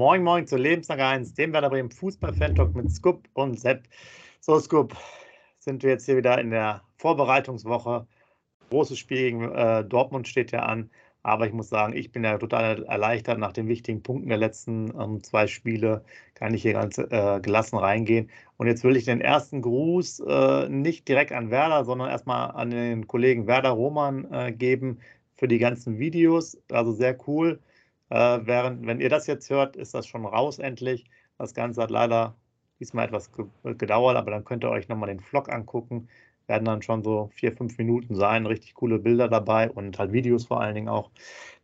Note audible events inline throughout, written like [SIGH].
Moin Moin zu Lebenslang 1, dem Werder Bremen Fußball-Fan-Talk mit Scoop und Sepp. So, Scoop, sind wir jetzt hier wieder in der Vorbereitungswoche. Großes Spiel gegen äh, Dortmund steht ja an. Aber ich muss sagen, ich bin ja total erleichtert nach den wichtigen Punkten der letzten ähm, zwei Spiele. Kann ich hier ganz äh, gelassen reingehen. Und jetzt will ich den ersten Gruß äh, nicht direkt an Werder, sondern erstmal an den Kollegen Werder Roman äh, geben für die ganzen Videos. Also sehr cool. Äh, während, wenn ihr das jetzt hört, ist das schon raus endlich. Das Ganze hat leider diesmal etwas gedauert, aber dann könnt ihr euch nochmal den Vlog angucken. Werden dann schon so vier, fünf Minuten sein. Richtig coole Bilder dabei und halt Videos vor allen Dingen auch.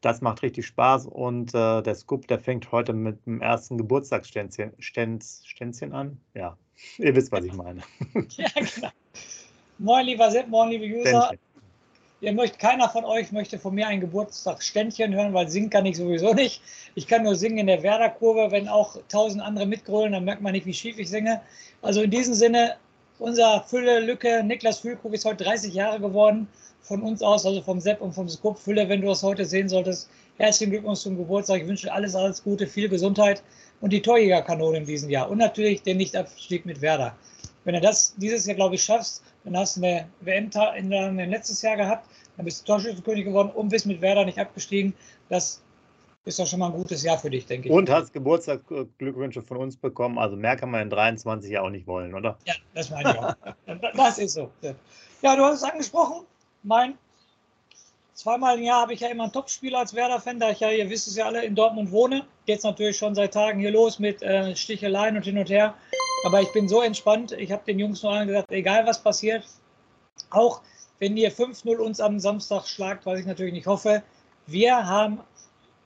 Das macht richtig Spaß und äh, der Scoop, der fängt heute mit dem ersten Geburtstagsständchen Ständchen an. Ja, ihr wisst, was ich meine. [LAUGHS] ja, klar. Moin, lieber Sepp, moin, liebe User. Ständchen. Ihr möcht, keiner von euch möchte von mir ein Geburtstagsständchen hören, weil singen kann ich sowieso nicht. Ich kann nur singen in der Werder-Kurve. Wenn auch tausend andere mitgrölen, dann merkt man nicht, wie schief ich singe. Also in diesem Sinne, unser Fülle Lücke, Niklas Füllkrug ist heute 30 Jahre geworden. Von uns aus, also vom Sepp und vom Skup. Fülle, wenn du es heute sehen solltest, herzlichen Glückwunsch zum Geburtstag. Ich wünsche alles, alles Gute, viel Gesundheit und die Torjägerkanone in diesem Jahr. Und natürlich den Nichtabstieg mit Werder. Wenn du das dieses Jahr, glaube ich, schaffst, dann hast du eine WM in deinem letztes Jahr gehabt, dann bist du Torschützenkönig geworden und bist mit Werder nicht abgestiegen. Das ist doch schon mal ein gutes Jahr für dich, denke ich. Und hast Geburtstagsglückwünsche von uns bekommen. Also mehr kann man in 23 ja auch nicht wollen, oder? Ja, das meine ich auch. [LAUGHS] das ist so. Ja, du hast es angesprochen. Mein zweimal im Jahr habe ich ja immer ein Topspieler als Werder-Fan, da ich ja, ihr wisst es ja alle, in Dortmund wohne. Geht es natürlich schon seit Tagen hier los mit äh, Sticheleien und hin und her. Aber ich bin so entspannt. Ich habe den Jungs nur allen gesagt, egal was passiert, auch wenn ihr 5-0 uns am Samstag schlagt, was ich natürlich nicht hoffe, wir haben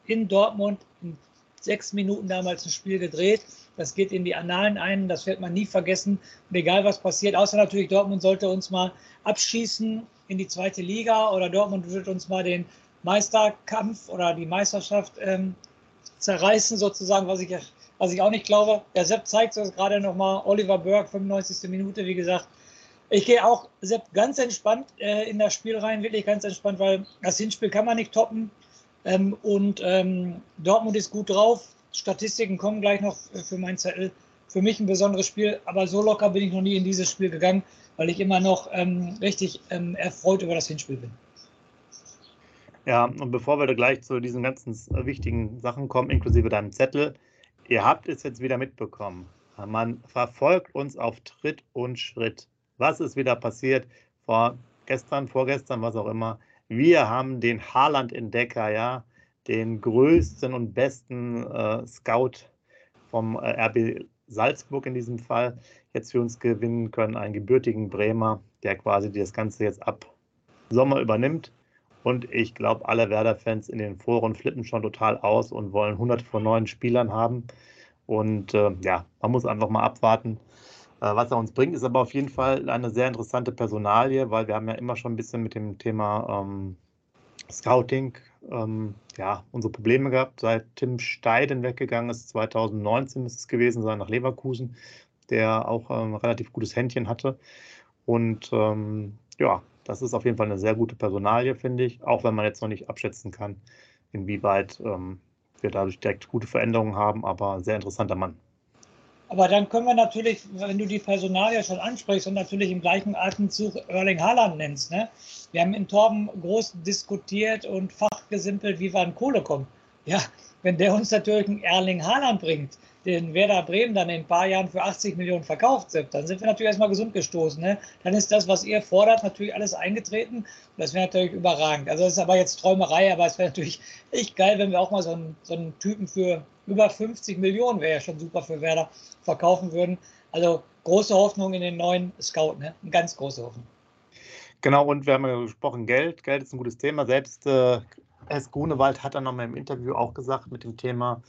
in Dortmund in sechs Minuten damals ein Spiel gedreht. Das geht in die Annalen ein, das wird man nie vergessen. Und egal was passiert, außer natürlich Dortmund sollte uns mal abschießen in die zweite Liga oder Dortmund wird uns mal den Meisterkampf oder die Meisterschaft ähm, zerreißen, sozusagen, was ich, was ich auch nicht glaube. Der Sepp zeigt es gerade nochmal. Oliver Burke, 95. Minute, wie gesagt. Ich gehe auch Sepp, ganz entspannt äh, in das Spiel rein, wirklich ganz entspannt, weil das Hinspiel kann man nicht toppen. Ähm, und ähm, Dortmund ist gut drauf. Statistiken kommen gleich noch für meinen Zettel. Für mich ein besonderes Spiel, aber so locker bin ich noch nie in dieses Spiel gegangen, weil ich immer noch ähm, richtig ähm, erfreut über das Hinspiel bin. Ja, und bevor wir da gleich zu diesen ganzen äh, wichtigen Sachen kommen, inklusive deinem Zettel, ihr habt es jetzt wieder mitbekommen. Man verfolgt uns auf Tritt und Schritt. Was ist wieder passiert? Vor gestern, vorgestern, was auch immer. Wir haben den Haaland-Entdecker, ja, den größten und besten äh, Scout vom äh, RB Salzburg in diesem Fall, jetzt für uns gewinnen können. Einen gebürtigen Bremer, der quasi das Ganze jetzt ab Sommer übernimmt. Und ich glaube, alle Werder-Fans in den Foren flippen schon total aus und wollen 100 von neuen Spielern haben. Und äh, ja, man muss einfach mal abwarten, äh, was er uns bringt, ist aber auf jeden Fall eine sehr interessante Personalie, weil wir haben ja immer schon ein bisschen mit dem Thema ähm, Scouting ähm, ja, unsere Probleme gehabt, seit Tim Steiden weggegangen ist, 2019 müsste es gewesen sein, nach Leverkusen, der auch ein ähm, relativ gutes Händchen hatte. Und ähm, ja, das ist auf jeden Fall eine sehr gute Personalie, finde ich, auch wenn man jetzt noch nicht abschätzen kann, inwieweit ähm, wir dadurch direkt gute Veränderungen haben, aber sehr interessanter Mann. Aber dann können wir natürlich, wenn du die Personalie schon ansprichst und natürlich im gleichen Atemzug Erling Haaland nennst, ne? Wir haben in Torben groß diskutiert und fachgesimpelt, wie wir an Kohle kommen. Ja, wenn der uns natürlich einen Erling Haaland bringt, den Werder Bremen dann in ein paar Jahren für 80 Millionen verkauft dann sind wir natürlich erstmal gesund gestoßen. Ne? Dann ist das, was ihr fordert, natürlich alles eingetreten. Das wäre natürlich überragend. Also das ist aber jetzt Träumerei, aber es wäre natürlich echt geil, wenn wir auch mal so einen, so einen Typen für über 50 Millionen, wäre ja schon super für Werder, verkaufen würden. Also große Hoffnung in den neuen Scout, ne? Eine ganz große Hoffnung. Genau, und wir haben ja gesprochen, Geld. Geld ist ein gutes Thema. Selbst äh, S. Grunewald hat dann nochmal im Interview auch gesagt mit dem Thema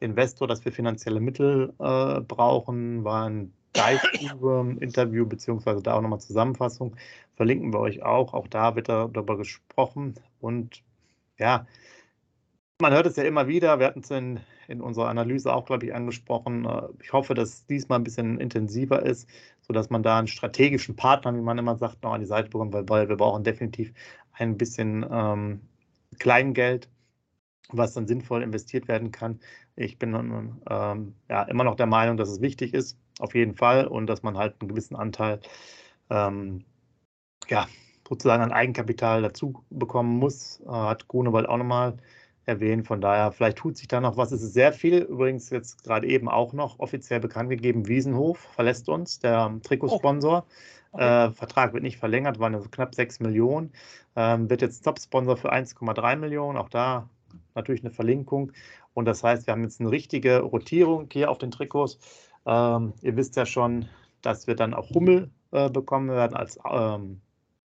Investor, dass wir finanzielle Mittel äh, brauchen. War ein Dive-Interview, beziehungsweise da auch nochmal Zusammenfassung. Verlinken wir euch auch. Auch da wird darüber gesprochen. Und ja, man hört es ja immer wieder. Wir hatten es in, in unserer Analyse auch, glaube ich, angesprochen. Äh, ich hoffe, dass es diesmal ein bisschen intensiver ist, sodass man da einen strategischen Partner, wie man immer sagt, noch an die Seite bekommt, weil, weil wir brauchen definitiv ein bisschen ähm, Kleingeld, was dann sinnvoll investiert werden kann. Ich bin ähm, ja, immer noch der Meinung, dass es wichtig ist, auf jeden Fall, und dass man halt einen gewissen Anteil ähm, ja, sozusagen an Eigenkapital dazu bekommen muss. Äh, hat Grunewald auch nochmal erwähnt. Von daher, vielleicht tut sich da noch was. Es ist sehr viel, übrigens jetzt gerade eben auch noch offiziell bekannt gegeben. Wiesenhof verlässt uns, der Trikotsponsor. Oh. Okay. Äh, Vertrag wird nicht verlängert, waren knapp 6 Millionen. Ähm, wird jetzt Top-Sponsor für 1,3 Millionen. Auch da natürlich eine Verlinkung. Und das heißt, wir haben jetzt eine richtige Rotierung hier auf den Trikots. Ähm, ihr wisst ja schon, dass wir dann auch Hummel äh, bekommen werden als ähm,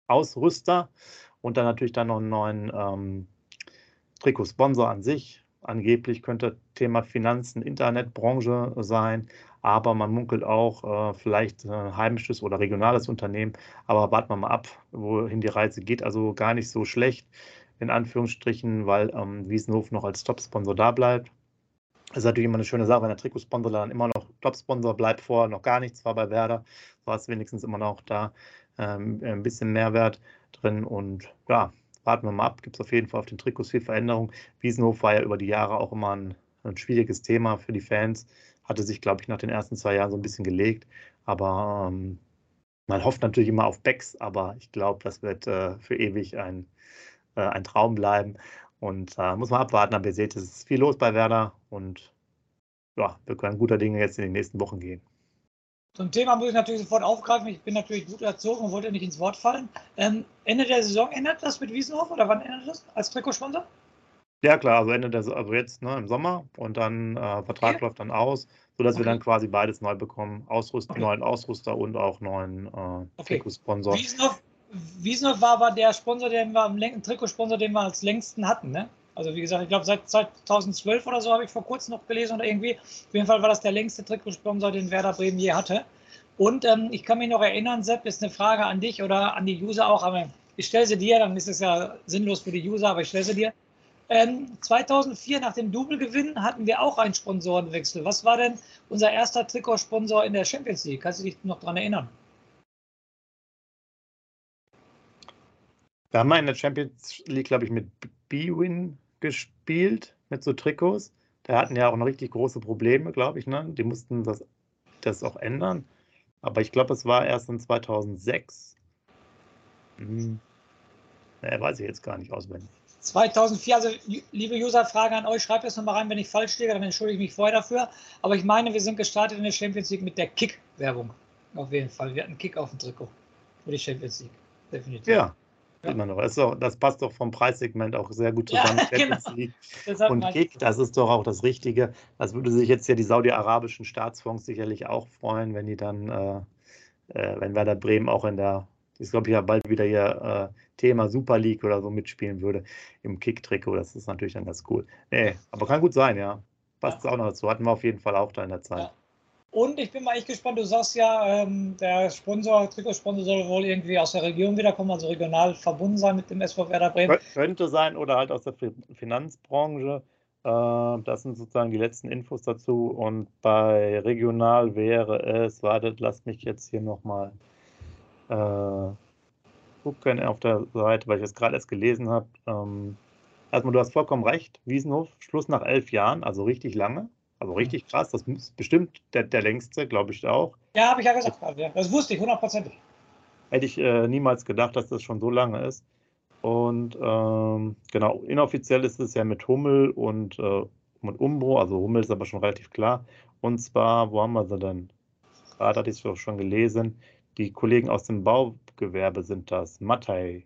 Ausrüster und dann natürlich dann noch einen neuen ähm, Trikotsponsor an sich. Angeblich könnte Thema Finanzen, Internetbranche sein, aber man munkelt auch äh, vielleicht ein heimisches oder regionales Unternehmen. Aber warten wir mal ab, wohin die Reise geht. Also gar nicht so schlecht, in Anführungsstrichen, weil ähm, Wiesenhof noch als Top-Sponsor da bleibt. Das ist natürlich immer eine schöne Sache, wenn der Trikotsponsor dann immer noch Top-Sponsor bleibt, vorher noch gar nichts war bei Werder, war es wenigstens immer noch da ähm, ein bisschen Mehrwert drin. Und ja, warten wir mal ab. Gibt es auf jeden Fall auf den Trikots viel Veränderung. Wiesenhof war ja über die Jahre auch immer ein, ein schwieriges Thema für die Fans. Hatte sich, glaube ich, nach den ersten zwei Jahren so ein bisschen gelegt. Aber ähm, man hofft natürlich immer auf Becks, aber ich glaube, das wird äh, für ewig ein, äh, ein Traum bleiben. Und äh, muss man abwarten, aber ihr seht, es ist viel los bei Werder und ja, wir können guter Dinge jetzt in den nächsten Wochen gehen. Zum Thema muss ich natürlich sofort aufgreifen. Ich bin natürlich gut erzogen und wollte nicht ins Wort fallen. Ähm, Ende der Saison ändert das mit Wiesenhof oder wann ändert das als Trikotsponsor? Ja, klar, also Ende der also jetzt ne, im Sommer und dann äh, Vertrag okay. läuft dann aus, sodass okay. wir dann quasi beides neu bekommen. Ausrüster, okay. neuen Ausrüster und auch neuen äh, okay. Trikotsponsor. Wiesenhof, Wiesenhof war aber der Sponsor, den wir am Trikotsponsor, den wir als längsten hatten, ne? Also wie gesagt, ich glaube seit 2012 oder so habe ich vor kurzem noch gelesen oder irgendwie. Auf jeden Fall war das der längste Trikotsponsor, den Werder Bremen je hatte. Und ähm, ich kann mich noch erinnern, Sepp, ist eine Frage an dich oder an die User auch, aber ich stelle sie dir, dann ist es ja sinnlos für die User, aber ich stelle sie dir. Ähm, 2004 nach dem Double-Gewinn hatten wir auch einen Sponsorenwechsel. Was war denn unser erster Trikotsponsor in der Champions League? Kannst du dich noch daran erinnern? Wir haben in der Champions League, glaube ich, mit B-Win gespielt, mit so Trikots. Da hatten ja auch noch richtig große Probleme, glaube ich. Ne? Die mussten das, das auch ändern. Aber ich glaube, es war erst in 2006. Hm. Naja, weiß ich jetzt gar nicht auswendig. 2004, also liebe User, Frage an euch, schreibt es nochmal rein, wenn ich falsch liege, dann entschuldige ich mich vorher dafür. Aber ich meine, wir sind gestartet in der Champions League mit der Kick-Werbung. Auf jeden Fall. Wir hatten Kick auf dem Trikot für die Champions League. Definitiv. Ja, ja. Immer noch. Das, auch, das, passt doch vom Preissegment auch sehr gut zusammen. [LAUGHS] Ja, genau. Und Kick, das ist doch auch das Richtige. Das würde sich jetzt ja die saudi-arabischen Staatsfonds sicherlich auch freuen, wenn die dann, äh, äh, wenn Werder Bremen auch in der, ist glaube ich ja bald wieder ihr äh, Thema Super League oder so mitspielen würde im Kick-Trikot. Das ist natürlich dann ganz cool. Nee, aber kann gut sein, ja. Passt ja. auch noch dazu. Hatten wir auf jeden Fall auch da in der Zeit. Und ich bin mal echt gespannt, du sagst ja, ähm, der Sponsor, Trikotsponsor soll wohl irgendwie aus der Region wiederkommen, also regional verbunden sein mit dem SV Werder Bremen. Könnte sein oder halt aus der Finanzbranche. Äh, das sind sozusagen die letzten Infos dazu. Und bei regional wäre es, wartet, lasst mich jetzt hier nochmal äh, gucken auf der Seite, weil ich das gerade erst gelesen habe. Ähm, erstmal, du hast vollkommen recht, Wiesenhof, Schluss nach elf Jahren, also richtig lange. Also richtig krass, das ist bestimmt der, der längste, glaube ich auch. Ja, habe ich ja gesagt, das wusste ich hundertprozentig. Hätte ich äh, niemals gedacht, dass das schon so lange ist. Und ähm, genau, inoffiziell ist es ja mit Hummel und äh, mit Umbro, also Hummel ist aber schon relativ klar. Und zwar, wo haben wir sie denn? Gerade hatte ich es schon gelesen. Die Kollegen aus dem Baugewerbe sind das, Mattei,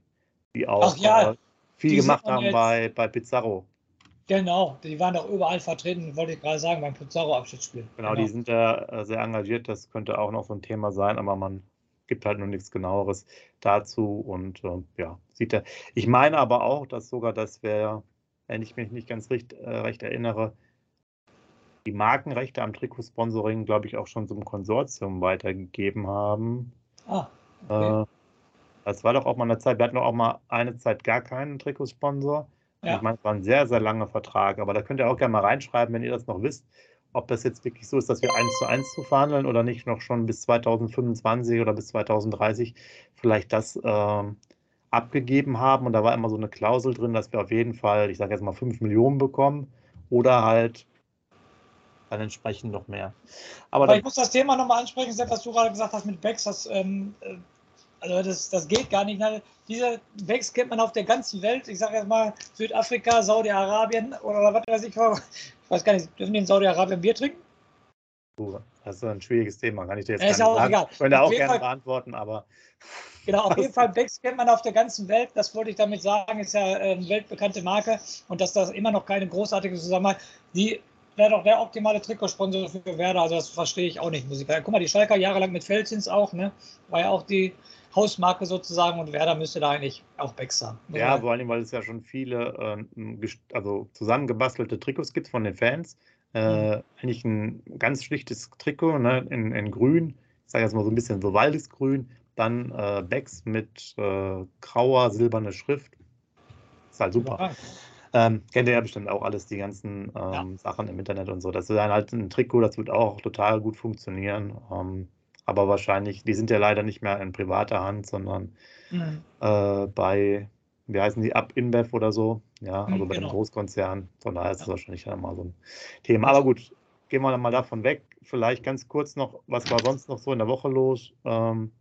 die auch ja, äh, viel gemacht haben bei, bei Pizarro. Genau, die waren doch überall vertreten, wollte ich gerade sagen, beim Pizarro-Abschiedsspiel. Genau, genau, die sind da äh, sehr engagiert, das könnte auch noch so ein Thema sein, aber man gibt halt nur nichts genaueres dazu und äh, ja, sieht er. Ich meine aber auch, dass sogar das wäre, wenn ich mich nicht ganz recht, äh, recht erinnere, die Markenrechte am Trikotsponsoring, glaube ich, auch schon zum Konsortium weitergegeben haben. Ah, okay. Äh, das war doch auch mal eine Zeit, wir hatten doch auch mal eine Zeit gar keinen Trikotsponsor. Ja. Ich meine, es war ein sehr, sehr langer Vertrag, aber da könnt ihr auch gerne mal reinschreiben, wenn ihr das noch wisst, ob das jetzt wirklich so ist, dass wir eins zu eins zu verhandeln oder nicht noch schon bis 2025 oder bis 2030 vielleicht das ähm, abgegeben haben. Und da war immer so eine Klausel drin, dass wir auf jeden Fall, ich sage jetzt mal 5 Millionen bekommen oder halt dann entsprechend noch mehr. Aber, Aber ich muss das Thema nochmal ansprechen, Sepp, was du gerade gesagt hast mit Becks, das ähm, äh, also das, das geht gar nicht. Diese Bags kennt man auf der ganzen Welt. Ich sage jetzt mal Südafrika, Saudi-Arabien oder was weiß ich. Ich weiß gar nicht, dürfen die in Saudi-Arabien Bier trinken? Das ist ein schwieriges Thema, kann ich dir jetzt ist auch sagen. Egal. Ich könnte auch gerne Fall, beantworten, aber. Genau, auf [LAUGHS] jeden Fall, Becks kennt man auf der ganzen Welt. Das wollte ich damit sagen, ist ja eine weltbekannte Marke und dass das immer noch keine großartige Zusammenhalt. Die wäre doch der optimale Trikotsponsor für Werder. Also das verstehe ich auch nicht, sagen. Guck mal, die Schalker jahrelang mit Felsins auch, ne? War ja auch die Hausmarke sozusagen und Werder müsste da eigentlich auch Becks haben. Ja, vor allem, weil es ja schon viele äh, also zusammengebastelte Trikots gibt von den Fans. Äh, mhm. Eigentlich ein ganz schlichtes Trikot ne, in, in grün, ich sage jetzt mal so ein bisschen so Waldesgrün, dann äh, Becks mit äh, grauer, silberner Schrift. Ist halt super. Ähm, kennt ihr ja bestimmt auch alles, die ganzen ähm, ja. Sachen im Internet und so. Das ist dann halt ein Trikot, das wird auch total gut funktionieren. Ähm, aber wahrscheinlich, die sind ja leider nicht mehr in privater Hand, sondern mhm. äh, bei, wie heißen die, Up InBev oder so. Ja, also mhm, bei genau. dem Großkonzern. Von daher ist ja. das wahrscheinlich dann mal so ein Thema. Aber gut, gehen wir dann mal davon weg. Vielleicht ganz kurz noch, was war sonst noch so in der Woche los? Ähm,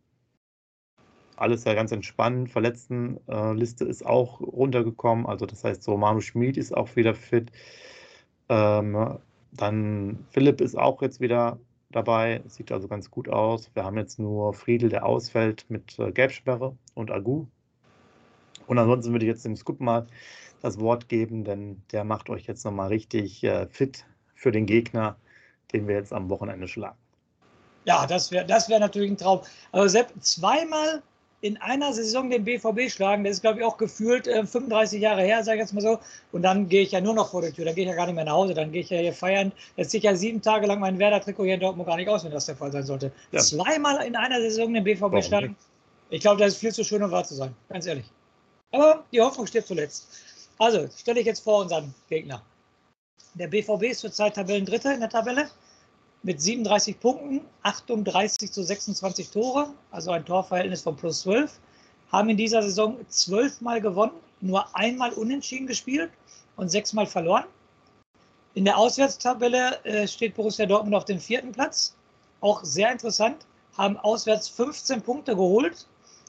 alles ja ganz entspannt. Verletztenliste äh, ist auch runtergekommen. Also das heißt, so Manu Schmid ist auch wieder fit. Ähm, dann Philipp ist auch jetzt wieder dabei. Sieht also ganz gut aus. Wir haben jetzt nur Friedel, der ausfällt mit äh, Gelbsperre und Agu. Und ansonsten würde ich jetzt dem Scoop mal das Wort geben, denn der macht euch jetzt nochmal richtig äh, fit für den Gegner, den wir jetzt am Wochenende schlagen. Ja, das wäre das wär natürlich ein Traum. Also Sepp, zweimal in einer Saison den BVB schlagen, das ist, glaube ich, auch gefühlt äh, 35 Jahre her, sage ich jetzt mal so. Und dann gehe ich ja nur noch vor der Tür, dann gehe ich ja gar nicht mehr nach Hause, dann gehe ich ja hier feiern. Jetzt ziehe ich ja sieben Tage lang mein Werder-Trikot hier in Dortmund gar nicht aus, wenn das der Fall sein sollte. Ja. Zweimal in einer Saison den BVB schlagen, ich glaube, das ist viel zu schön, um wahr zu sein, ganz ehrlich. Aber die Hoffnung steht zuletzt. Also, stelle ich jetzt vor unseren Gegner. Der BVB ist zurzeit Tabellendritter in der Tabelle mit 37 Punkten, 38 zu 26 Tore, also ein Torverhältnis von plus 12, haben in dieser Saison zwölfmal gewonnen, nur einmal unentschieden gespielt und sechsmal verloren. In der Auswärtstabelle äh, steht Borussia Dortmund auf dem vierten Platz. Auch sehr interessant, haben auswärts 15 Punkte geholt,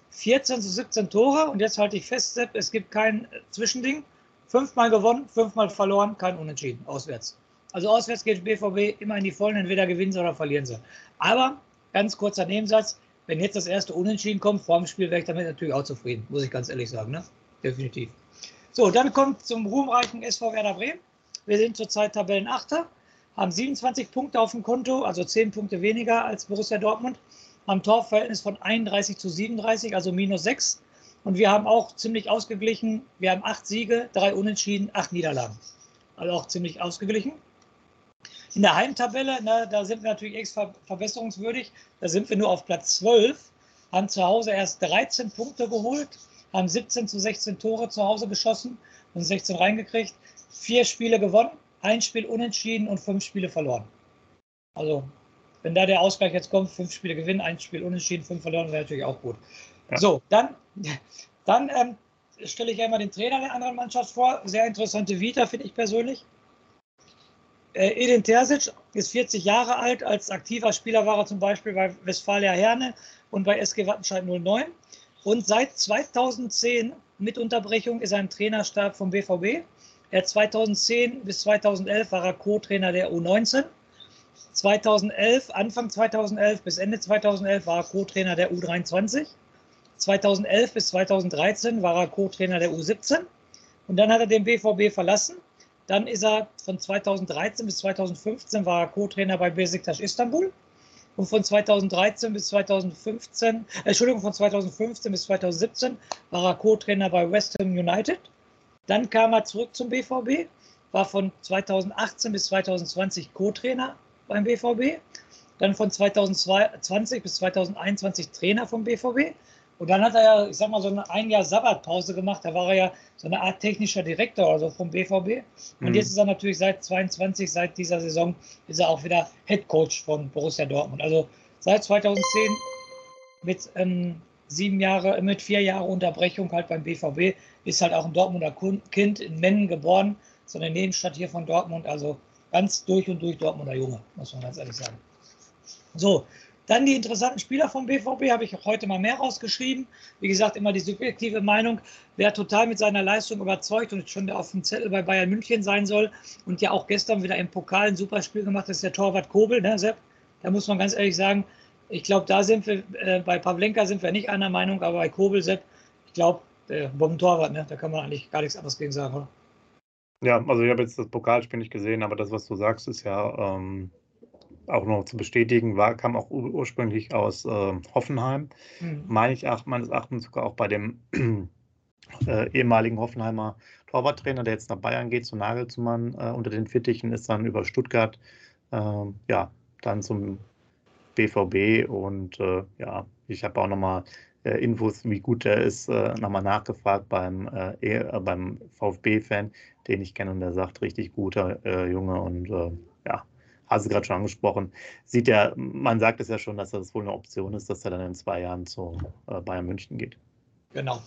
14 zu 17 Tore. Und jetzt halte ich fest, Sepp, es gibt kein Zwischending. Fünfmal gewonnen, fünfmal verloren, kein Unentschieden auswärts. Also auswärts geht BVB immer in die Vollen, entweder gewinnen sie oder verlieren sie. Aber ganz kurzer Nebensatz, wenn jetzt das erste Unentschieden kommt, vor dem Spiel wäre ich damit natürlich auch zufrieden, muss ich ganz ehrlich sagen. Ne? Definitiv. So, dann kommt zum ruhmreichen SV Werder Bremen. Wir sind zurzeit Tabellenachter, haben 27 Punkte auf dem Konto, also 10 Punkte weniger als Borussia Dortmund, haben Torverhältnis von 31 zu 37, also minus 6. Und wir haben auch ziemlich ausgeglichen. Wir haben 8 Siege, 3 Unentschieden, 8 Niederlagen. Also auch ziemlich ausgeglichen. In der Heimtabelle, ne, da sind wir natürlich extra verbesserungswürdig. Da sind wir nur auf Platz 12, haben zu Hause erst 13 Punkte geholt, haben 17 zu 16 Tore zu Hause geschossen und 16 reingekriegt. Vier Spiele gewonnen, ein Spiel unentschieden und fünf Spiele verloren. Also, wenn da der Ausgleich jetzt kommt, fünf Spiele gewinnen, ein Spiel unentschieden, fünf verloren, wäre natürlich auch gut. Ja. So, dann, dann ähm, stelle ich einmal den Trainer der anderen Mannschaft vor. Sehr interessante Vita, finde ich persönlich. Äh, Edin Terzic ist 40 Jahre alt. Als aktiver Spieler war er zum Beispiel bei Westfalia Herne und bei SG Wattenscheid 09. Und seit 2010 mit Unterbrechung ist er im Trainerstab vom BVB. Er 2010 bis 2011 war er Co-Trainer der U19. 2011, Anfang 2011 bis Ende 2011 war er Co-Trainer der U23. 2011 bis 2013 war er Co-Trainer der U17. Und dann hat er den BVB verlassen dann ist er von 2013 bis 2015 war er Co-Trainer bei Besiktas Istanbul. Und von 2013 bis 2015, äh, Entschuldigung, von 2015 bis 2017 war er Co-Trainer bei West Ham United. Dann kam er zurück zum BVB, war von 2018 bis 2020 Co-Trainer beim BVB. Dann von 2020 bis 2021 Trainer vom BVB. Und dann hat er ja, ich sag mal, so eine ein Jahr Sabbatpause gemacht. Da war er ja so eine Art technischer Direktor oder so vom BVB. Und mhm. jetzt ist er natürlich seit 22, seit dieser Saison, ist er auch wieder Head Coach von Borussia Dortmund. Also seit 2010 mit ähm, sieben Jahre, mit vier Jahren Unterbrechung halt beim BVB, ist halt auch ein Dortmunder Kind in Mennen geboren, so eine Nebenstadt hier von Dortmund. Also ganz durch und durch Dortmunder Junge, muss man ganz ehrlich sagen. So, dann die interessanten Spieler vom BVB habe ich heute mal mehr rausgeschrieben. Wie gesagt, immer die subjektive Meinung. Wer total mit seiner Leistung überzeugt und schon auf dem Zettel bei Bayern München sein soll und ja auch gestern wieder im Pokal ein super Spiel gemacht, ist der Torwart Kobel, ne, Sepp? Da muss man ganz ehrlich sagen, ich glaube, da sind wir, äh, bei Pavlenka sind wir nicht einer Meinung, aber bei Kobel, Sepp, ich glaube, der Bombentorwart, ne, da kann man eigentlich gar nichts anderes gegen sagen, oder? Ja, also ich habe jetzt das Pokalspiel nicht gesehen, aber das, was du sagst, ist ja ähm, auch noch zu bestätigen, war, kam auch ur ursprünglich aus äh, Hoffenheim. Mhm. Meine ich ach, meines Erachtens sogar auch bei dem [CLEARS THROAT] äh, ehemaligen Hoffenheimer Torwarttrainer, der jetzt nach Bayern geht, zu Nagelsmann äh, unter den Fittichen, ist dann über Stuttgart ähm, ja, dann zum BVB und äh, ja, ich habe auch nochmal äh, Infos, wie gut er ist, äh, nochmal nachgefragt beim, e, beim VfB-Fan, den ich kenne und der sagt, richtig guter Junge und ja, hast du gerade schon angesprochen, sieht ja, man sagt es ja schon, dass das wohl eine Option ist, dass er dann in zwei Jahren zu äh, Bayern München geht. Genau.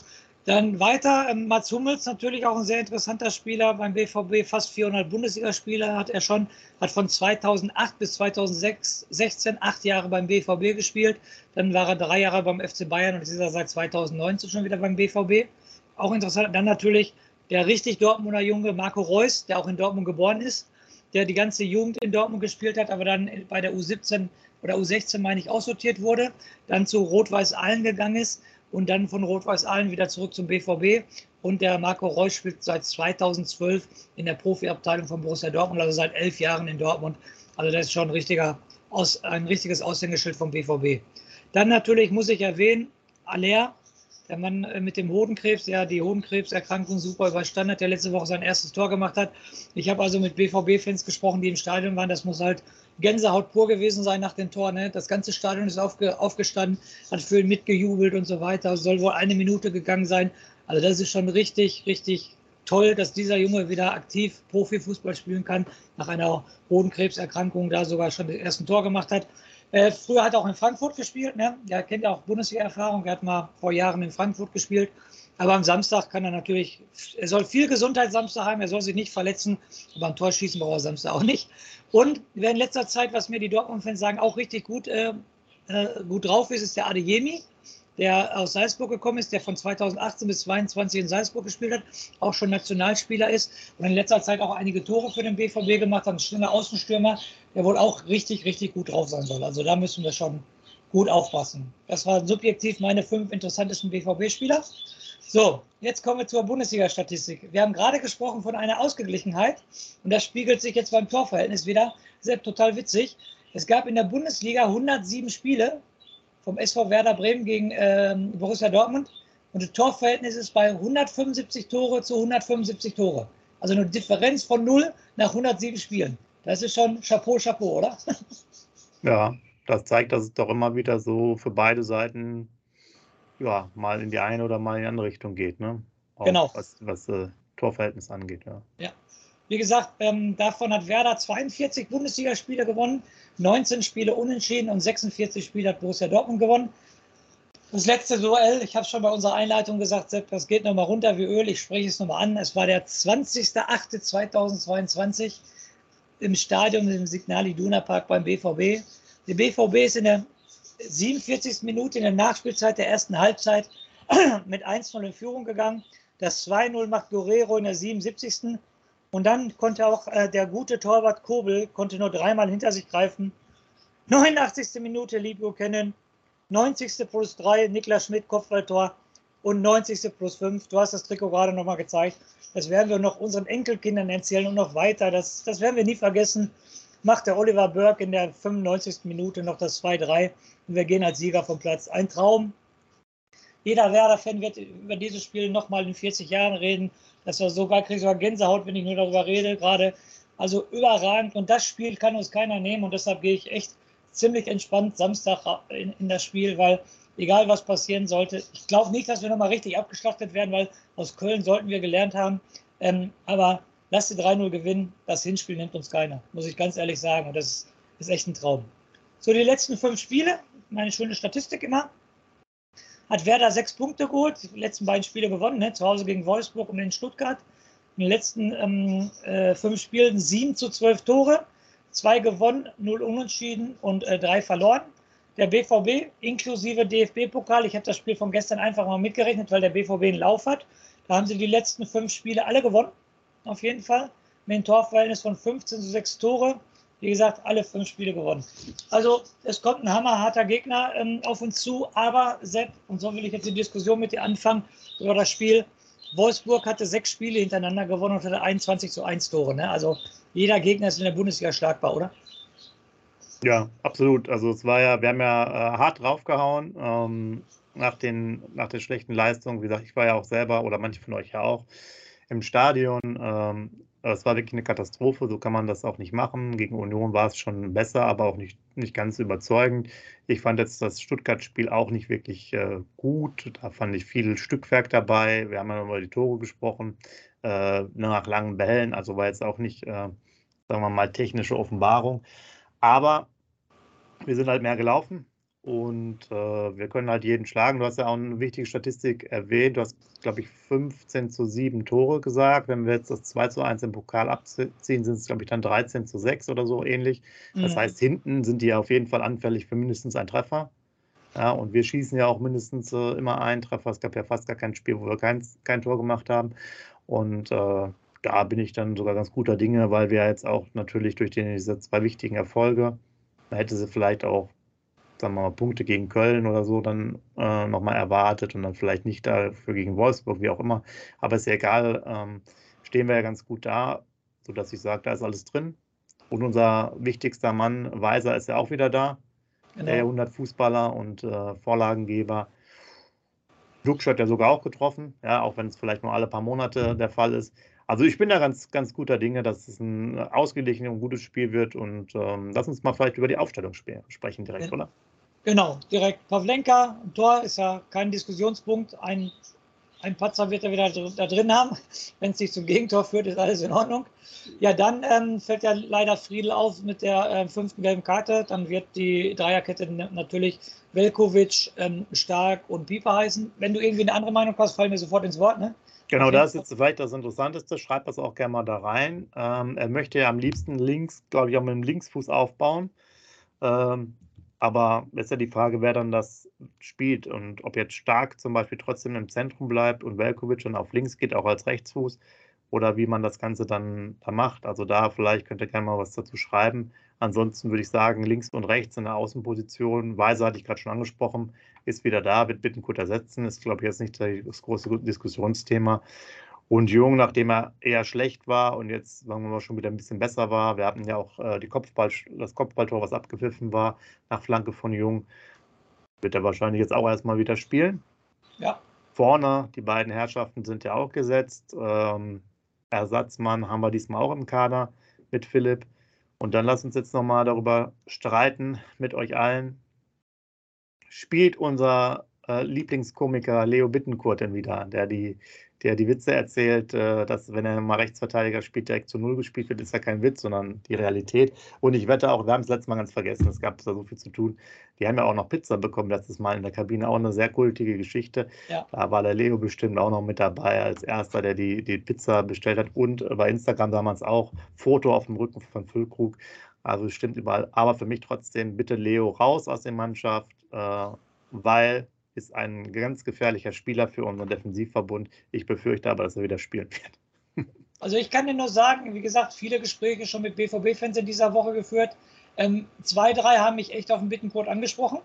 Dann weiter, ähm, Mats Hummels natürlich auch ein sehr interessanter Spieler beim BVB, fast 400 Bundesligaspieler hat er schon, hat von 2008 bis 2016 acht Jahre beim BVB gespielt, dann war er drei Jahre beim FC Bayern und ist er seit 2019 schon wieder beim BVB. Auch interessant, dann natürlich der richtig Dortmunder Junge Marco Reus, der auch in Dortmund geboren ist, der die ganze Jugend in Dortmund gespielt hat, aber dann bei der U17 oder U16, meine ich, aussortiert wurde, dann zu Rot-Weiß Allen gegangen ist und dann von Rot-Weiß Allen wieder zurück zum BVB. Und der Marco Reus spielt seit 2012 in der Profiabteilung von Borussia Dortmund, also seit elf Jahren in Dortmund. Also das ist schon ein, richtiger, ein richtiges Aushängeschild vom BVB. Dann natürlich muss ich erwähnen, Aller, der Mann äh, mit dem Hodenkrebs, der die Hodenkrebserkrankung super überstanden hat, der letzte Woche sein erstes Tor gemacht hat. Ich habe also mit BVB-Fans gesprochen, die im Stadion waren. Das muss halt Gänsehaut pur gewesen sein nach dem Tor. Ne? Das ganze Stadion ist aufge, aufgestanden, hat für ihn mitgejubelt und so weiter. Soll wohl eine Minute gegangen sein. Also das ist schon richtig, richtig toll, dass dieser Junge wieder aktiv Profifußball spielen kann, nach einer Hodenkrebserkrankung da sogar schon das erste Tor gemacht hat. Äh, früher hat er auch in Frankfurt gespielt. Ne? Er kennt ja auch Bundesliga-Erfahrung. Er hat mal vor Jahren in Frankfurt gespielt. Aber am Samstag kann er natürlich, er soll viel Gesundheit Samstag haben, er soll sich nicht verletzen, aber ein Tor schießen braucht er Samstag auch nicht. Und wer in letzter Zeit, was mir die Dortmund-Fans sagen, auch richtig gut, äh, äh gut drauf ist, ist der Adeyemi der aus Salzburg gekommen ist, der von 2018 bis 2022 in Salzburg gespielt hat, auch schon Nationalspieler ist und in letzter Zeit auch einige Tore für den BVB gemacht hat, ein schneller Außenstürmer, der wohl auch richtig, richtig gut drauf sein soll. Also da müssen wir schon gut aufpassen. Das waren subjektiv meine fünf interessantesten BVB-Spieler. So, jetzt kommen wir zur Bundesliga-Statistik. Wir haben gerade gesprochen von einer Ausgeglichenheit und das spiegelt sich jetzt beim Torverhältnis wieder. Selbst total witzig. Es gab in der Bundesliga 107 Spiele vom SV Werder Bremen gegen ähm, Borussia Dortmund. Und das Torverhältnis ist bei 175 Tore zu 175 Tore. Also eine Differenz von 0 nach 107 Spielen. Das ist schon Chapeau, Chapeau, oder? [LAUGHS] Ja, das zeigt, dass es doch immer wieder so für beide Seiten ja, mal in die eine oder mal in die andere Richtung geht. Ne? Auch genau. Was, was äh, Torverhältnis angeht. Ja. ja. Wie gesagt, ähm, davon hat Werder 42 Bundesligaspiele gewonnen, 19 Spiele unentschieden und 46 Spiele hat Borussia Dortmund gewonnen. Das letzte Duell, ich habe es schon bei unserer Einleitung gesagt, Sepp, das geht nochmal runter wie Öl. Ich spreche es nochmal an. Es war der 20.08.2022 im Stadion im Signal Iduna Park beim BVB. Der BVB ist in der 47. Minute in der Nachspielzeit der ersten Halbzeit [CLEARS THROAT] mit 1-0 in Führung gegangen. Das 2-0 macht Guerrero in der 77. Und dann konnte auch äh, der gute Torwart Kobel konnte nur dreimal hinter sich greifen. [LAUGHS] 89. Minute Libio kennen, 90. plus 3 Niklas Schmidt Kopfballtor und 90. plus 5. Du hast das Trikot gerade nochmal gezeigt. Das werden wir noch unseren Enkelkindern erzählen und noch weiter. Das, das werden wir nie vergessen. macht der Oliver Burke in der 95. Minute noch das 2-3 und wir gehen als Sieger vom Platz. Ein Traum. Jeder Werder-Fan wird über dieses Spiel nochmal in 40 Jahren reden. Das war sogar, kriege sogar Gänsehaut, wenn ich nur darüber rede, gerade. Also überragend und das Spiel kann uns keiner nehmen und deshalb gehe ich echt ziemlich entspannt Samstag in, in das Spiel, weil egal was passieren sollte, ich glaube nicht, dass wir nochmal richtig abgeschlachtet werden, weil aus Köln sollten wir gelernt haben. Ähm, aber lass die 3-0 gewinnen, das Hinspiel nimmt uns keiner, muss ich ganz ehrlich sagen. Und das ist, ist echt ein Traum. So, die letzten fünf Spiele, meine schöne Statistik immer. Hat Werder sechs Punkte geholt, die letzten beiden Spiele gewonnen, ne? zu Hause gegen Wolfsburg und in Stuttgart. In den letzten ähm, äh, fünf Spielen sieben zu zwölf Tore, zwei gewonnen, null unentschieden und äh, drei verloren. Der BVB inklusive DFB-Pokal, ich habe das Spiel von gestern einfach mal mitgerechnet, weil der BVB einen Lauf hat. Da haben sie die letzten fünf Spiele alle gewonnen, auf jeden Fall. Mit einem Torverhältnis von 15 zu 6 Tore. Wie gesagt, alle fünf Spiele gewonnen. Also es kommt ein hammerharter Gegner ähm, auf uns zu, aber Sepp, und so will ich jetzt die Diskussion mit dir anfangen über das Spiel. Wolfsburg hatte sechs Spiele hintereinander gewonnen und hatte 21 zu 1 Tore. Ne? Also jeder Gegner ist in der Bundesliga schlagbar, oder? Ja, absolut. Also es war ja, wir haben ja äh, hart draufgehauen ähm, nach, den, nach der schlechten Leistung. Wie gesagt, ich war ja auch selber oder manche von euch ja auch im Stadion. Ähm, es war wirklich eine Katastrophe, so kann man das auch nicht machen. Gegen Union war es schon besser, aber auch nicht, nicht ganz überzeugend. Ich fand jetzt das Stuttgart-Spiel auch nicht wirklich äh, gut. Da fand ich viel Stückwerk dabei. Wir haben ja über die Tore gesprochen, äh, nach langen Bällen. Also war jetzt auch nicht, äh, sagen wir mal, technische Offenbarung. Aber wir sind halt mehr gelaufen und äh, wir können halt jeden schlagen. Du hast ja auch eine wichtige Statistik erwähnt. Du hast, glaube ich, 15 zu 7 Tore gesagt. Wenn wir jetzt das 2 zu 1 im Pokal abziehen, sind es, glaube ich, dann 13 zu 6 oder so ähnlich. Das mhm. heißt, hinten sind die ja auf jeden Fall anfällig für mindestens einen Treffer. Ja, und wir schießen ja auch mindestens äh, immer einen Treffer. Es gab ja fast gar kein Spiel, wo wir kein, kein Tor gemacht haben. Und äh, da bin ich dann sogar ganz guter Dinge, weil wir jetzt auch natürlich durch die, diese zwei wichtigen Erfolge, da hätte sie vielleicht auch, sagen wir mal, Punkte gegen Köln oder so dann äh, nochmal erwartet und dann vielleicht nicht dafür gegen Wolfsburg, wie auch immer. Aber ist ja egal, ähm, stehen wir ja ganz gut da, sodass ich sage, da ist alles drin. Und unser wichtigster Mann, Weiser, ist ja auch wieder da. Genau. Der 100 Fußballer und äh, Vorlagengeber. Duxch hat ja sogar auch getroffen, ja, auch wenn es vielleicht nur alle paar Monate der Fall ist. Also ich bin da ganz, ganz guter Dinge, dass es ein ausgeglichenes und gutes Spiel wird. Und ähm, lass uns mal vielleicht über die Aufstellung sprechen direkt, ja. oder? Genau, direkt. Pavlenka, Tor ist ja kein Diskussionspunkt. Ein, ein Patzer wird er wieder da drin haben. [LAUGHS] Wenn es nicht zum Gegentor führt, ist alles in Ordnung. Ja, dann ähm, fällt ja leider Friedel auf mit der äh, fünften gelben Karte. Dann wird die Dreierkette natürlich Velkovic, ähm, Stark und Pieper heißen. Wenn du irgendwie eine andere Meinung hast, fall mir sofort ins Wort, ne? Genau, das ist jetzt vielleicht das Interessanteste. Schreibt das auch gerne mal da rein. Ähm, er möchte ja am liebsten links, glaube ich, auch mit dem Linksfuß aufbauen. Ähm, aber ist ja die Frage, wer dann das spielt und ob jetzt Stark zum Beispiel trotzdem im Zentrum bleibt und Velkovic dann auf links geht, auch als Rechtsfuß, oder wie man das Ganze dann da macht. Also da vielleicht könnt ihr gerne mal was dazu schreiben. Ansonsten würde ich sagen, links und rechts in der Außenposition, Weiser hatte ich gerade schon angesprochen, ist wieder da, wird Bittenkurt ersetzen, ist, glaube ich, jetzt nicht das große Diskussionsthema. Und Jung, nachdem er eher schlecht war und jetzt, sagen wir mal, schon wieder ein bisschen besser war, wir hatten ja auch äh, Kopfball, das Kopfballtor, was abgepfiffen war, nach Flanke von Jung, wird er wahrscheinlich jetzt auch erstmal wieder spielen. Ja. Vorne, die beiden Herrschaften sind ja auch gesetzt. Ähm, Ersatzmann haben wir diesmal auch im Kader mit Philipp. Und dann lasst uns jetzt nochmal darüber streiten mit euch allen. Spielt unser äh, Lieblingskomiker Leo Bittenkurt denn wieder, der die der die Witze erzählt, äh, dass wenn er mal Rechtsverteidiger spielt, direkt zu Null gespielt wird, ist ja kein Witz, sondern die Realität. Und ich wette auch, wir haben es letztes Mal ganz vergessen, es gab da so viel zu tun. Die haben ja auch noch Pizza bekommen letztes Mal in der Kabine, auch eine sehr kultige Geschichte. Ja. Da war der Leo bestimmt auch noch mit dabei als erster, der die, die Pizza bestellt hat. Und bei Instagram damals auch Foto auf dem Rücken von Füllkrug. Also stimmt überall. Aber für mich trotzdem bitte Leo raus aus der Mannschaft, äh, weil ist ein ganz gefährlicher Spieler für unseren Defensivverbund. Ich befürchte aber, dass er wieder spielen wird. [LAUGHS] Also ich kann dir nur sagen, wie gesagt, viele Gespräche schon mit BVB-Fans in dieser Woche geführt. Ähm, zwei, drei haben mich echt auf den Bittencode angesprochen.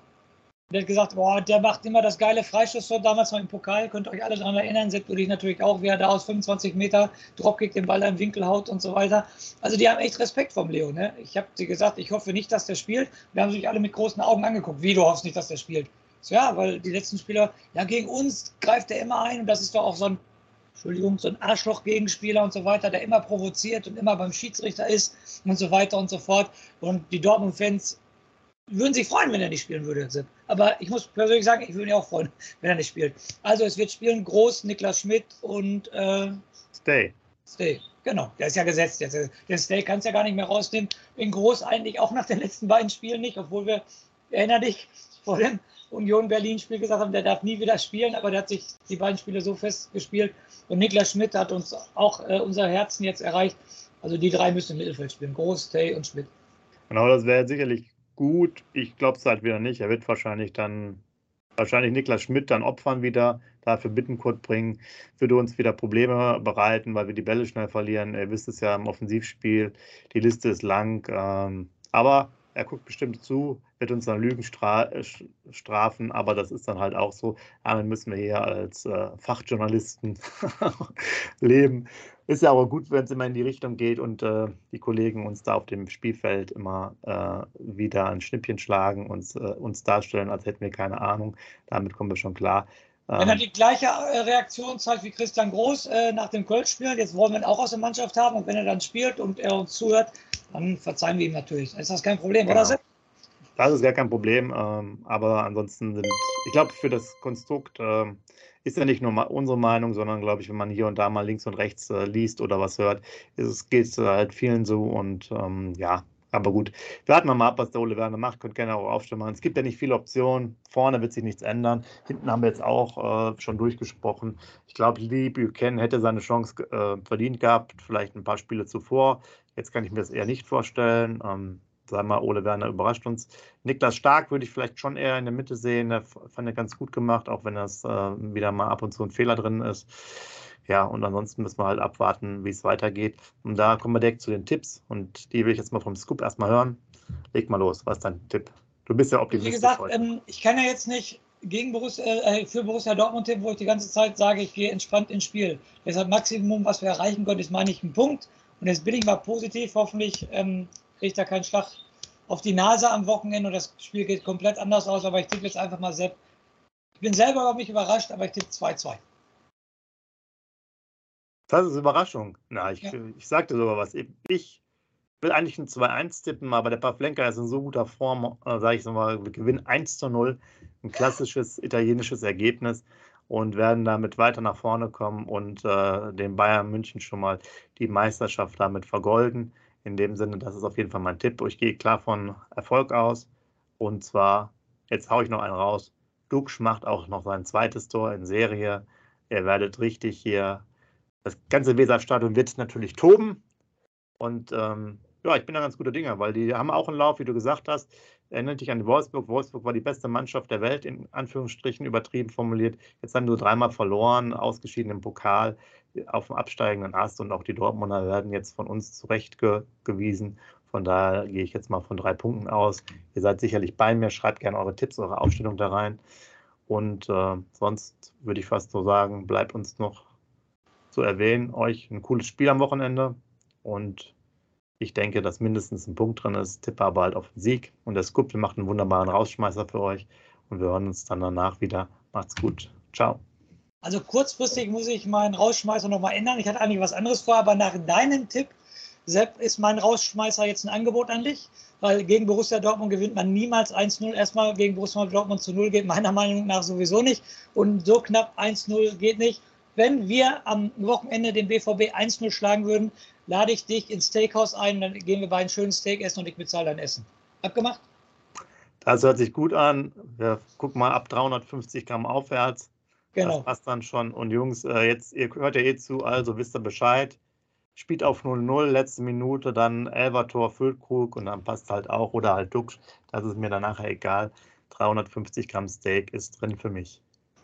Der hat gesagt, boah, der macht immer das geile Freischusstor damals mal im Pokal, könnt ihr euch alle daran erinnern, Sepp würde ich natürlich auch, wie er da aus 25 Meter Dropkick den Ball im Winkel haut und so weiter. Also die haben echt Respekt vom Leo. Ne? Ich habe sie gesagt, ich hoffe nicht, dass der spielt. Wir haben sich alle mit großen Augen angeguckt. Wie, du hoffst nicht, dass der spielt? So, ja, weil die letzten Spieler, ja, gegen uns greift er immer ein und das ist doch auch so ein, Entschuldigung, so ein Arschloch-Gegenspieler und so weiter, der immer provoziert und immer beim Schiedsrichter ist und so weiter und so fort. Und die Dortmund-Fans würden sich freuen, wenn er nicht spielen würde. Aber ich muss persönlich sagen, ich würde mich auch freuen, [LAUGHS] wenn er nicht spielt. Also es wird spielen Groß, Niklas Schmidt und äh, Stay. Stay, genau. Der ist ja gesetzt jetzt. Der Stay kann es ja gar nicht mehr rausnehmen. In Groß eigentlich auch nach den letzten beiden Spielen nicht, obwohl wir, erinner dich, vor dem Union Berlin-Spiel gesagt haben, der darf nie wieder spielen, aber der hat sich die beiden Spiele so fest gespielt. Und Niklas Schmidt hat uns auch äh, unser Herzen jetzt erreicht. Also die drei müssen im Mittelfeld spielen. Groß, Stay und Schmidt. Genau, das wäre sicherlich gut. Ich glaube es halt wieder nicht. Er wird wahrscheinlich dann, wahrscheinlich Niklas Schmidt dann opfern wieder, dafür Bittenkurt bringen, würde uns wieder Probleme bereiten, weil wir die Bälle schnell verlieren. Ihr wisst es ja im Offensivspiel, die Liste ist lang. Ähm, aber er guckt bestimmt zu, wird uns dann Lügen stra strafen, aber das ist dann halt auch so. Damit müssen wir hier als äh, Fachjournalisten [LAUGHS] leben. Ist ja aber gut, wenn es immer in die Richtung geht und äh, die Kollegen uns da auf dem Spielfeld immer äh, wieder ein Schnippchen schlagen und äh, uns darstellen, als hätten wir keine Ahnung. Damit kommen wir schon klar. Wenn er ähm, die gleiche äh, Reaktion zeigt wie Christian Groß äh, nach dem Köln-Spiel, jetzt wollen wir ihn auch aus der Mannschaft haben und wenn er dann spielt und er uns zuhört, dann verzeihen wir ihm natürlich. Ist das kein Problem, genau. oder Sepp? Das ist gar kein Problem, ähm, aber ansonsten sind, ich glaube, für das Konstrukt ähm, ist ja nicht nur unsere Meinung, sondern glaube ich, wenn man hier und da mal links und rechts äh, liest oder was hört, es geht halt vielen so und ähm, ja, aber gut, warten wir mal ab, was der Ole Werner macht. Könnt gerne auch aufstellen machen. Es gibt ja nicht viele Optionen. Vorne wird sich nichts ändern. Hinten haben wir jetzt auch äh, schon durchgesprochen. Ich glaube, Lee Buchanan hätte seine Chance äh, verdient gehabt, vielleicht ein paar Spiele zuvor. Jetzt kann ich mir das eher nicht vorstellen. Ähm, sagen wir mal, Ole Werner überrascht uns. Niklas Stark würde ich vielleicht schon eher in der Mitte sehen. Der fand er ganz gut gemacht, auch wenn das äh, wieder mal ab und zu ein Fehler drin ist. Ja, und ansonsten müssen wir halt abwarten, wie es weitergeht. Und da kommen wir direkt zu den Tipps. Und die will ich jetzt mal vom Scoop erstmal hören. Leg mal los, was ist dein Tipp? Du bist ja optimistisch. Wie gesagt, ähm, ich kann ja jetzt nicht gegen Borussia, äh, für Borussia Dortmund tippen, wo ich die ganze Zeit sage, ich gehe entspannt ins Spiel. Deshalb Maximum, was wir erreichen können, ist, meine ich, ein Punkt. Und jetzt bin ich mal positiv. Hoffentlich ähm, kriegt er keinen Schlag auf die Nase am Wochenende und das Spiel geht komplett anders aus. Aber ich tippe jetzt einfach mal selbst. Ich bin selber über mich überrascht, aber ich tippe 2-2. Das ist Überraschung. Na, ich, ja. ich sagte sogar was. Ich will eigentlich ein 2-1 tippen, aber der Pavlenka ist in so guter Form, äh, sage ich so mal, wir gewinnen 1 zu 0. Ein klassisches italienisches Ergebnis und werden damit weiter nach vorne kommen und äh, den Bayern München schon mal die Meisterschaft damit vergolden. In dem Sinne, das ist auf jeden Fall mein Tipp. Ich gehe klar von Erfolg aus. Und zwar, jetzt haue ich noch einen raus. Dux macht auch noch sein zweites Tor in Serie. Ihr werdet richtig hier das ganze Weserstadion wird natürlich toben. Und ähm, ja, ich bin da ganz guter Dinge, weil die haben auch einen Lauf, wie du gesagt hast. Erinnert dich an Wolfsburg. Wolfsburg war die beste Mannschaft der Welt, in Anführungsstrichen übertrieben formuliert. Jetzt haben nur dreimal verloren, ausgeschieden im Pokal auf dem absteigenden Ast und auch die Dortmunder werden jetzt von uns zurechtgewiesen. Von daher gehe ich jetzt mal von drei Punkten aus. Ihr seid sicherlich bei mir. Schreibt gerne eure Tipps, eure Aufstellung da rein. Und äh, sonst würde ich fast so sagen, bleibt uns noch zu erwähnen, euch ein cooles Spiel am Wochenende und ich denke, dass mindestens ein Punkt drin ist. Tippe aber halt auf den Sieg und der Scoop macht einen wunderbaren Rausschmeißer für euch und wir hören uns dann danach wieder. Macht's gut. Ciao. Also kurzfristig muss ich meinen Rausschmeißer nochmal ändern. Ich hatte eigentlich was anderes vor, aber nach deinem Tipp, Sepp, ist mein Rausschmeißer jetzt ein Angebot an dich, weil gegen Borussia Dortmund gewinnt man niemals 1-0. Erstmal gegen Borussia Dortmund zu 0 geht meiner Meinung nach sowieso nicht und so knapp 1-0 geht nicht wenn wir am Wochenende den BVB 1-0 schlagen würden, lade ich dich ins Steakhouse ein, dann gehen wir beiden schönen Steak essen und ich bezahle dein Essen. Abgemacht? Das hört sich gut an. Wir gucken mal ab 350 Gramm aufwärts. Genau. Das passt dann schon. Und Jungs, äh, jetzt, ihr hört ja eh zu, also wisst ihr Bescheid. Spielt auf 0-0, letzte Minute, dann Elvertor, Füllkrug und dann passt halt auch oder halt Duxch. Das ist mir dann nachher egal. 350 Gramm Steak ist drin für mich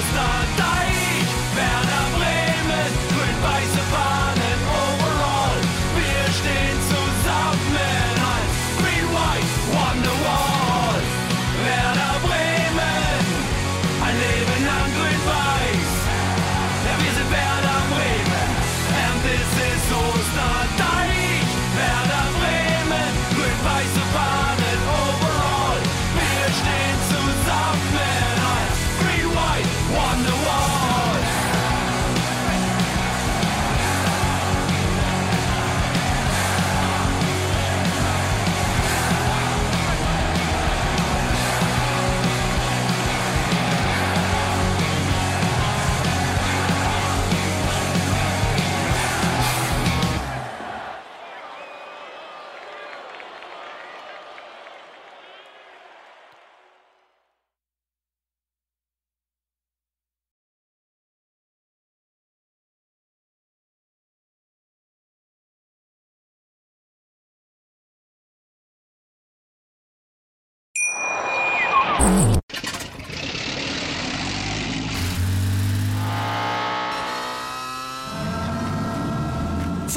Is